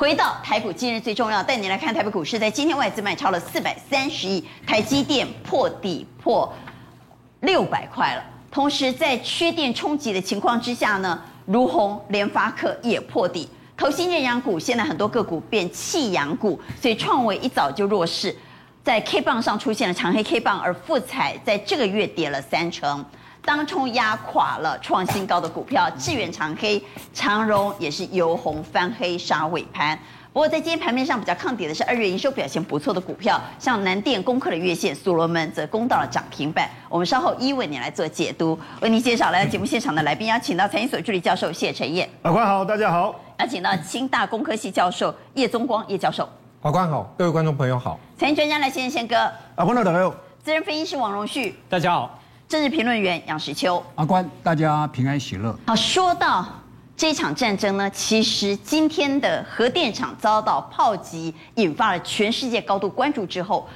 回到台股，今日最重要，带你来看台北股市，在今天外资卖超了四百三十亿，台积电破底破六百块了。同时，在缺电冲击的情况之下呢，如虹、联发科也破底，投信认养股，现在很多个股变弃养股，所以创惟一早就弱势，在 K 棒上出现了长黑 K 棒，而富彩在这个月跌了三成。当冲压垮了创新高的股票，致远长黑，长荣也是由红翻黑杀尾盘。不过在今天盘面上比较抗跌的是二月营收表现不错的股票，像南电攻克了月线，所罗门则攻到了涨停板。我们稍后一为你来做解读，为您介绍来到节目现场的来宾，邀请到财经所助理教授谢晨燕，法官好，大家好；邀请到清大工科系教授叶宗光叶教授，法官好，各位观众朋友好；财经专家来先生宪哥，法官好，大家好；资深分析师王荣旭，大家好。政治评论员杨石秋，阿关，大家平安喜乐。好，说到这场战争呢，其实今天的核电厂遭到炮击，引发了全世界高度关注之后，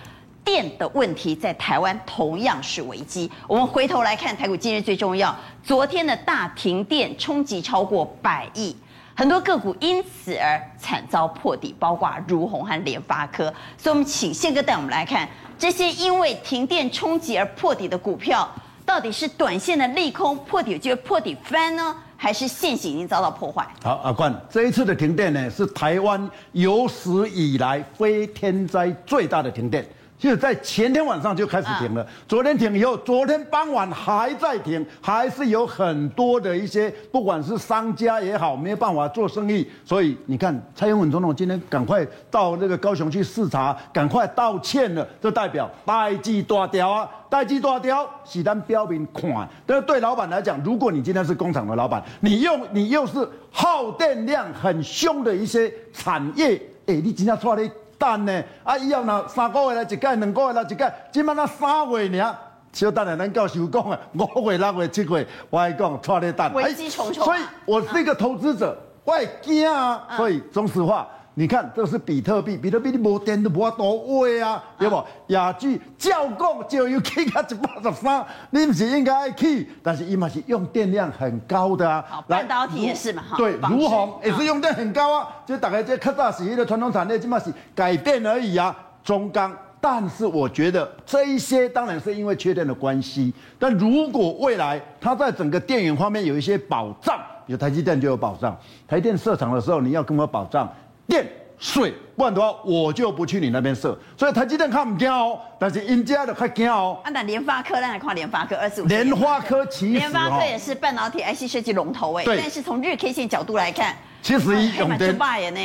电的问题在台湾同样是危机。我们回头来看台股今日最重要，昨天的大停电冲击超过百亿，很多个股因此而惨遭破底，包括如虹和联发科。所以，我们请宪哥带我们来看这些因为停电冲击而破底的股票。到底是短线的利空破底就会破底翻呢，还是线型已经遭到破坏？好，阿冠，这一次的停电呢，是台湾有史以来非天灾最大的停电。就是在前天晚上就开始停了，昨天停以后，昨天傍晚还在停，还是有很多的一些，不管是商家也好，没有办法做生意。所以你看，蔡英文总统今天赶快到那个高雄去视察，赶快道歉了，这代表代际大条啊，代际大条，是咱标明款。但是对老板来讲，如果你今天是工厂的老板，你又你又是耗电量很凶的一些产业，哎，你今天出来。蛋呢？啊，以后若，三个月来一届，两个月来一届，即满那三月尔？小等下，咱到时候讲啊，五月、六月、七月，我还讲拖咧等。危机重重、啊。所以我是一个投资者，我会惊啊。所以，说实话。你看，这是比特币，比特币你无电都无法多位啊，对不？亚巨叫讲就要起到一百十三，你不是应该起？但是伊嘛是用电量很高的啊。好，半导体也是嘛，哈。对，如虹也是用电很高啊。就大概这较早时的传统产业，起码是改变而已啊。中钢，但是我觉得这一些当然是因为缺电的关系。但如果未来它在整个电源方面有一些保障，有台积电就有保障。台电设厂的时候，你要跟我保障。电水，不然的话我就不去你那边设。所以台积电看唔惊哦，但是人家的较惊哦。啊，那联发科，那来看联发科二十五。联发科其实联发科也是半导体 IC 设计龙头哎，但是从日 K 线角度来看，其实用电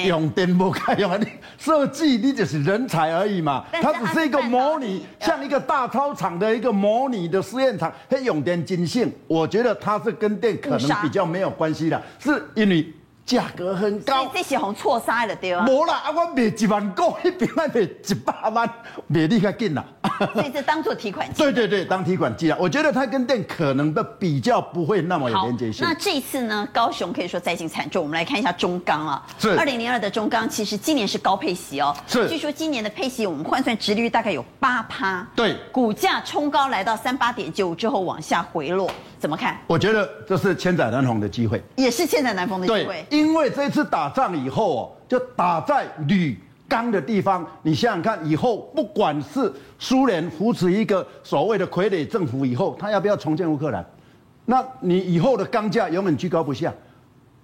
用电不开用啊，你设计你只是人才而已嘛，它只是一个模拟，像一个大操场的一个模拟的实验场，它用电金性，我觉得它是跟电可能比较没有关系的，是因为。价格很高，这是红错杀了对啊。无啦，啊，我卖一万股，那边卖卖一百万，卖你较紧啦。所以这当做提款机。对对对，当提款机啊，我觉得它跟电可能的比较不会那么有连接性。那这一次呢，高雄可以说灾情惨重。我们来看一下中钢啊，是二零零二的中钢，其实今年是高配息哦。是，据说今年的配息，我们换算殖利率大概有八趴。对，股价冲高来到三八点九之后往下回落。怎么看？我觉得这是千载难逢的机会，也是千载难逢的机会。对，因为这次打仗以后哦，就打在铝钢的地方。你想想看，以后不管是苏联扶持一个所谓的傀儡政府以后，他要不要重建乌克兰？那你以后的钢价永远居高不下，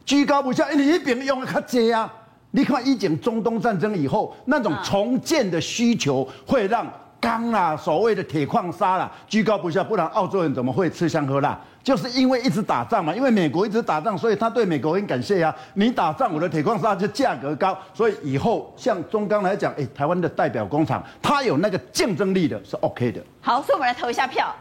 居高不下，因为你一边用的较济啊。你看，一前中东战争以后，那种重建的需求会让。钢啦，所谓的铁矿砂啦，居高不下，不然澳洲人怎么会吃香喝辣？就是因为一直打仗嘛，因为美国一直打仗，所以他对美国很感谢、啊。你打仗，我的铁矿砂就价格高，所以以后像中钢来讲，哎，台湾的代表工厂，它有那个竞争力的，是 OK 的。好，所以我们来投一下票，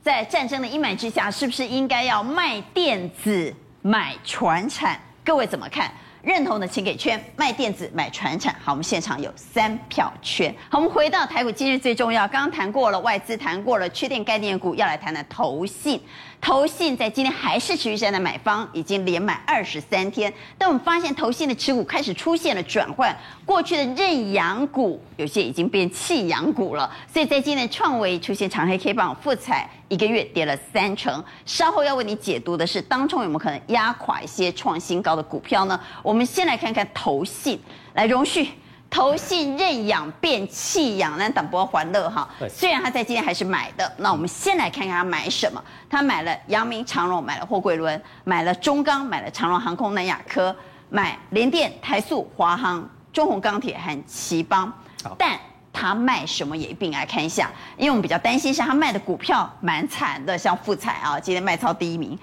在战争的阴霾之下，是不是应该要卖电子买船产？各位怎么看？认同的请给圈，卖电子买船产。好，我们现场有三票圈。好，我们回到台股，今日最重要，刚刚谈过了外资，谈过了缺电概念股，要来谈谈投信。投信在今天还是持续在买方，已经连买二十三天。但我们发现投信的持股开始出现了转换，过去的认养股有些已经变弃养股了。所以在今天创维出现长黑 K 棒，富采一个月跌了三成。稍后要为你解读的是，当中有没有可能压垮一些创新高的股票呢？我们先来看看投信，来荣旭。投信认养变弃养，那等波欢乐哈。虽然他在今天还是买的，那我们先来看看他买什么。他买了阳明长荣，买了货柜轮，买了中钢，买了长荣航空、南亚科，买联电、台塑、华航、中宏钢铁和奇邦。但他卖什么也一并来看一下，因为我们比较担心是他卖的股票蛮惨的，像富彩啊，今天卖超第一名，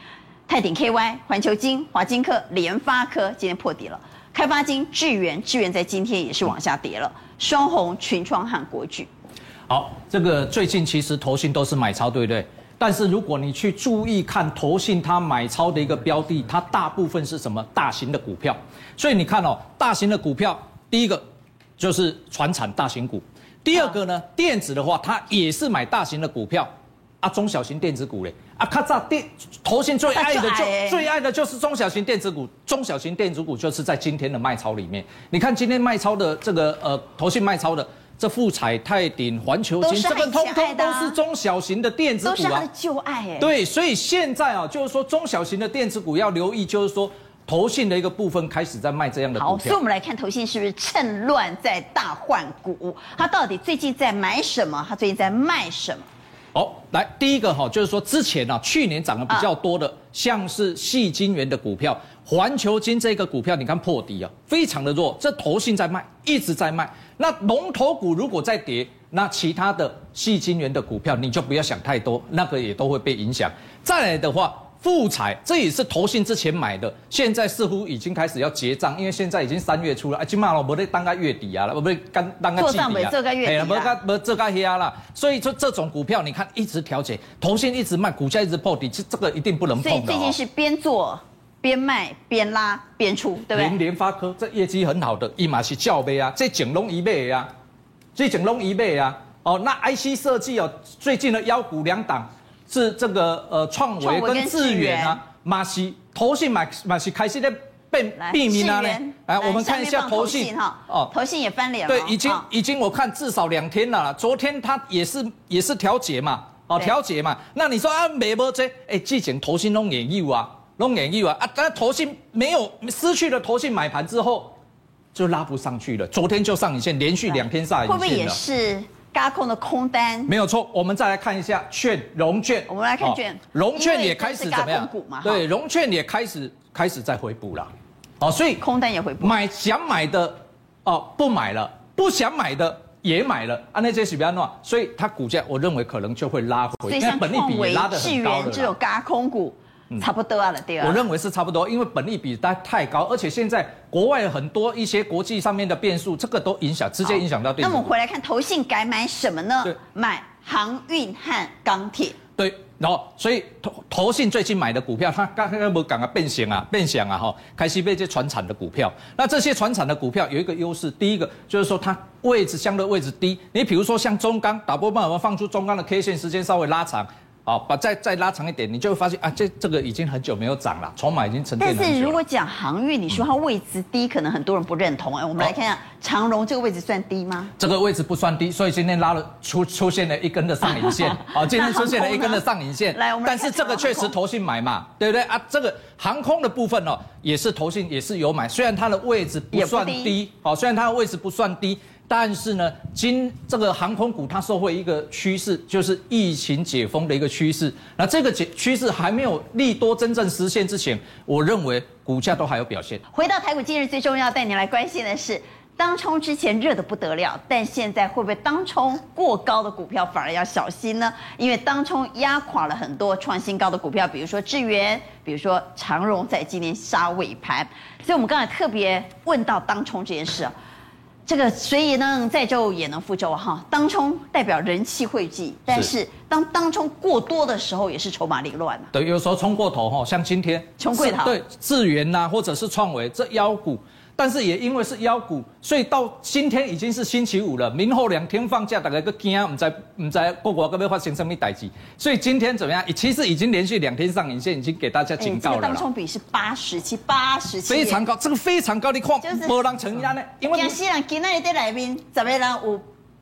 泰鼎 KY、环球金、华金科、联发科今天破底了。开发金、智源、智源在今天也是往下跌了。双鸿、群创和国巨。好，这个最近其实投信都是买超，对不对？但是如果你去注意看投信它买超的一个标的，它大部分是什么？大型的股票。所以你看哦，大型的股票，第一个就是船产大型股，第二个呢，电子的话，它也是买大型的股票。啊，中小型电子股嘞，啊，卡扎电投信最爱的就最爱的就是中小型电子股，中小型电子股就是在今天的卖超里面。你看今天卖超的这个呃，投信卖超的这富彩、泰鼎、环球金，这个通通都是中小型的电子股啊，都是他的旧爱哎。对，所以现在啊，就是说中小型的电子股要留意，就是说投信的一个部分开始在卖这样的股票。好，所以我们来看投信是不是趁乱在大换股？他到底最近在买什么？他最近在卖什么？好、来第一个哈，就是说之前啊，去年涨得比较多的，像是细金元的股票，环球金这个股票，你看破底啊，非常的弱，这头信在卖，一直在卖。那龙头股如果再跌，那其他的细金元的股票你就不要想太多，那个也都会被影响。再来的话。富彩，这也是投信之前买的，现在似乎已经开始要结账，因为现在已经三月初了，啊，今嘛了，不得当个月底啊了，不得当当个季底啊，哎呀，不个不这个黑啊了，所以说这种股票你看一直调节，投信一直卖，股价一直破底，这这个一定不能碰的。所以最近是边做边卖边拉边出，对不对？连联发科这业绩很好的，一码是叫呗啊，这整龙一倍啊，这整龙一倍啊，哦，那 IC 设计哦，最近的妖股两档。是这个呃，创维跟智远啊，马西投信买马西开始在变避名啊呢。来，我们看一下投信哈，哦，投信也翻脸了。对，已经已经我看至少两天了。昨天它也是也是调节嘛，哦，调节嘛。那你说啊，没波这？哎，之前投信弄研究啊，弄研究啊啊，但投信没有失去了投信买盘之后，就拉不上去了。昨天就上影线，连续两天上影线了。会不会也是？轧空的空单没有错，我们再来看一下券融券，我们来看券，融券也开始怎么样？对，融券也开始开始在回补了，哦，所以空单也回补，买想买的哦不买了，不想买的也买了，啊那些是比较乱，所以它股价我认为可能就会拉回，因为本利比也拉的很高的，只有轧空股。差不多了，对啊。我认为是差不多，因为本利比它太高，而且现在国外很多一些国际上面的变数，这个都影响，直接影响到。那我们回来看投信改买什么呢？对，买航运和钢铁。对，然后所以投投信最近买的股票，它刚刚不讲啊变形啊变形啊哈，开始被这船产的股票。那这些船产的股票有一个优势，第一个就是说它位置相对位置低。你比如说像中钢，打波棒我们放出中钢的 K 线时间稍微拉长。好，把再再拉长一点，你就会发现啊，这这个已经很久没有涨了，筹码已经沉淀了。但是如果讲航运，你说它位置低，可能很多人不认同。哎，我们来看一下长荣这个位置算低吗？这个位置不算低，所以今天拉了出出现了一根的上影线。好，今天出现了一根的上影线。来，我们但是这个确实投信买嘛，对不对啊？这个航空的部分哦，也是投信也是有买，虽然它的位置不算低，好，虽然它的位置不算低。但是呢，今这个航空股它受惠一个趋势，就是疫情解封的一个趋势。那这个解趋势还没有利多真正实现之前，我认为股价都还有表现。回到台股，今日最重要带你来关心的是，当冲之前热得不得了，但现在会不会当冲过高的股票反而要小心呢？因为当冲压垮了很多创新高的股票，比如说智源，比如说长荣，在今天杀尾盘。所以我们刚才特别问到当冲这件事啊。这个谁也能载舟也能覆舟哈，当冲代表人气汇聚，但是当当冲过多的时候，也是筹码凌乱。对，有时候冲过头哈，像今天冲过头，对，智源呐，或者是创维这妖股。但是也因为是妖股，所以到今天已经是星期五了，明后两天放假，大家个惊，唔知唔知各国会不会发生什么代志。所以今天怎么样？其实已经连续两天上影线，已经给大家警告了。欸、这个、当冲比是八十七，八十七，非常高，这个非常高，你看，没人承压呢。因为新人今天在来宾，十个人有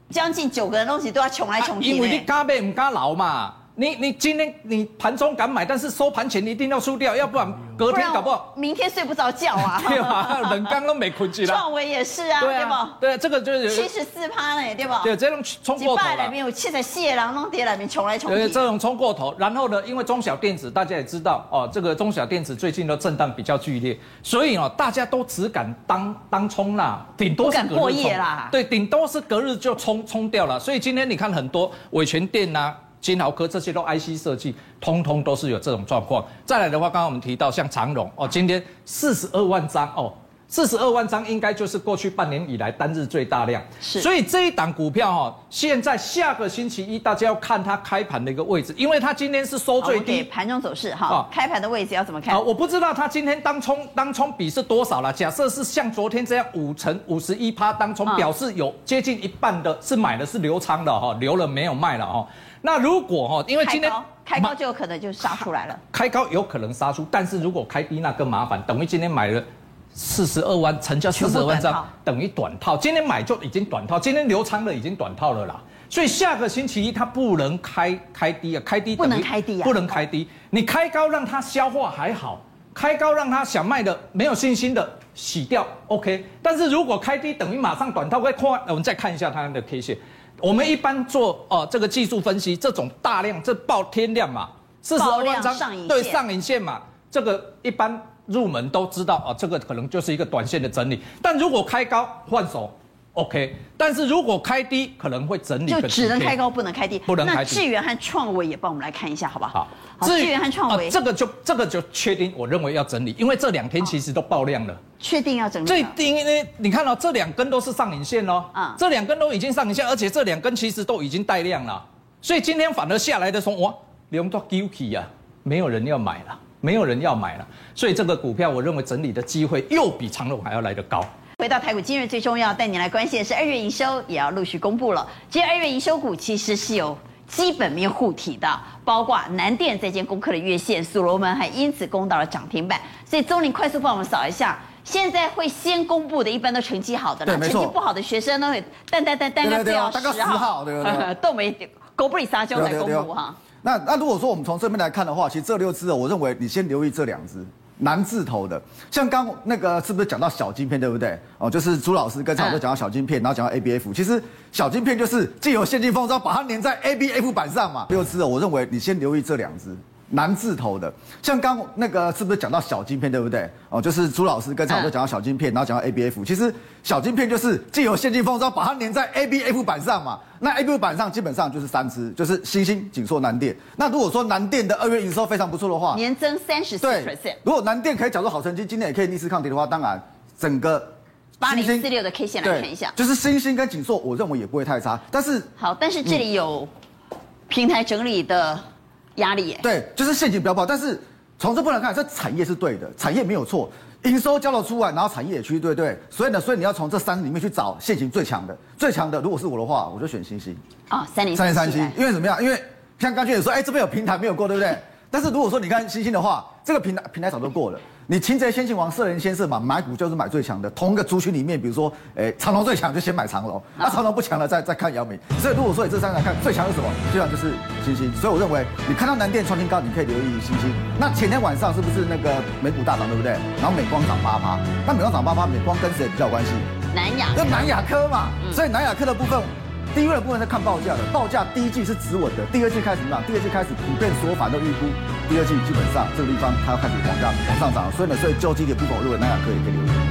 将近九个人东西都要冲来冲去、啊、因为你敢买唔敢留嘛。你你今天你盘中敢买，但是收盘前你一定要输掉，要不然隔天搞不好明天睡不着觉啊。对吧？冷刚都没困起来。创维也是啊，对吧？对，这个就是七十四趴呢，对吧？对，这种冲过头了。几百里面有七十四人弄跌了，面冲来冲去。对，这种冲过头，然后呢，因为中小电子大家也知道哦，这个中小电子最近的震荡比较剧烈，所以哦，大家都只敢当当冲啦，顶多是敢过夜啦。对，顶多是隔日就冲冲掉了。所以今天你看很多伟诠电呐。金豪科这些都 IC 设计，通通都是有这种状况。再来的话，刚刚我们提到像长荣哦，今天四十二万张哦，四十二万张应该就是过去半年以来单日最大量。是，所以这一档股票哈，现在下个星期一大家要看它开盘的一个位置，因为它今天是收最低。盘中走势哈，开盘的位置要怎么看？我不知道它今天当冲当冲比是多少了。假设是像昨天这样五成五十一趴当冲，表示有接近一半的是买的是留仓的哈，留了没有卖了哈。那如果哈，因为今天开高就有可能就杀出来了，开高有可能杀出，但是如果开低那更麻烦，等于今天买了四十二万，成交四十二万张，等于短套，今天买就已经短套，今天留仓的已经短套了啦，所以下个星期一它不能开开低啊，开低不能开低啊，不能开低，你开高让它消化还好，开高让它想卖的没有信心的洗掉，OK，但是如果开低等于马上短套，会快，我们再看一下它的 K 线。我们一般做哦这个技术分析，这种大量这爆天量嘛，四十二万张对上影线嘛，这个一般入门都知道啊，这个可能就是一个短线的整理。但如果开高换手，OK，但是如果开低可能会整理，就只能开高不能开低，不能开低。那智原和创维也帮我们来看一下，好不好？好，智源和创维，这个就这个就确定，我认为要整理，因为这两天其实都爆量了。确定要整理？最低呢？你看到、哦、这两根都是上影线哦，啊、嗯，这两根都已经上影线，而且这两根其实都已经带量了，所以今天反而下来的时候，哇，量都丢弃啊，没有人要买了，没有人要买了，所以这个股票我认为整理的机会又比长荣还要来得高。回到台股，今日最重要带你来关心的是二月营收也要陆续公布了，今天二月营收股其实是有基本面护体的，包括南电在今天攻克了月线，所罗门还因此攻到了涨停板，所以钟林快速帮我们扫一下。现在会先公布的，一般都成绩好的了，成绩不好的学生呢，单单单单个只要十号，对不对？都没狗不理撒娇来公布哈。那那如果说我们从这边来看的话，其实这六只，我认为你先留意这两只南字头的，像刚那个是不是讲到小晶片，对不对？哦，就是朱老师跟常都讲到小晶片，然后讲到 ABF，其实小晶片就是既有现金封装，把它粘在 ABF 板上嘛。六只，我认为你先留意这两只。南字头的，像刚那个是不是讲到小晶片，对不对？哦，就是朱老师跟常都讲到小晶片，然后讲到 ABF，其实小晶片就是既有现金封装，把它粘在 ABF 板上嘛。那 ABF 板上基本上就是三只，就是星星、景硕、南电。那如果说南电的二月营收非常不错的话，年增三十四 percent。如果南电可以缴出好成绩，今年也可以逆势抗跌的话，当然整个八零四六的 K 线来看一下，就是星星跟景硕，我认为也不会太差。但是好，但是这里有平台整理的。压力耶，对，就是陷阱不要跑，但是从这部分来看，这产业是对的，产业没有错，营收交了出来，然后产业也去对对，所以呢，所以你要从这三里面去找现行最强的，最强的，如果是我的话，我就选星星啊，三零三零三七，因为怎么样？因为像刚才也说，哎，这边有平台没有过，对不对？但是如果说你看星星的话，这个平台平台早就过了。你擒贼先擒王，射人先射马，买股就是买最强的。同一个族群里面，比如说，诶，长隆最强就先买长隆，那长隆不强了再再看姚明。所以如果说你这三个来看最强是什么？最强就是星星。所以我认为你看到南电创新高，你可以留意星星。那前天晚上是不是那个美股大涨，对不对？然后美光涨八趴，那美光涨八趴，美光跟谁比较有关系？南亚。跟南亚科嘛。所以南亚科的部分。第一位的部分是看报价的，报价第一季是止稳的，第二季开始怎么？第二季开始普遍说法都预估，第二季基本上这个地方它要开始往上往上涨，所以呢，所以就这个部分，我认为南亚科也可以留意。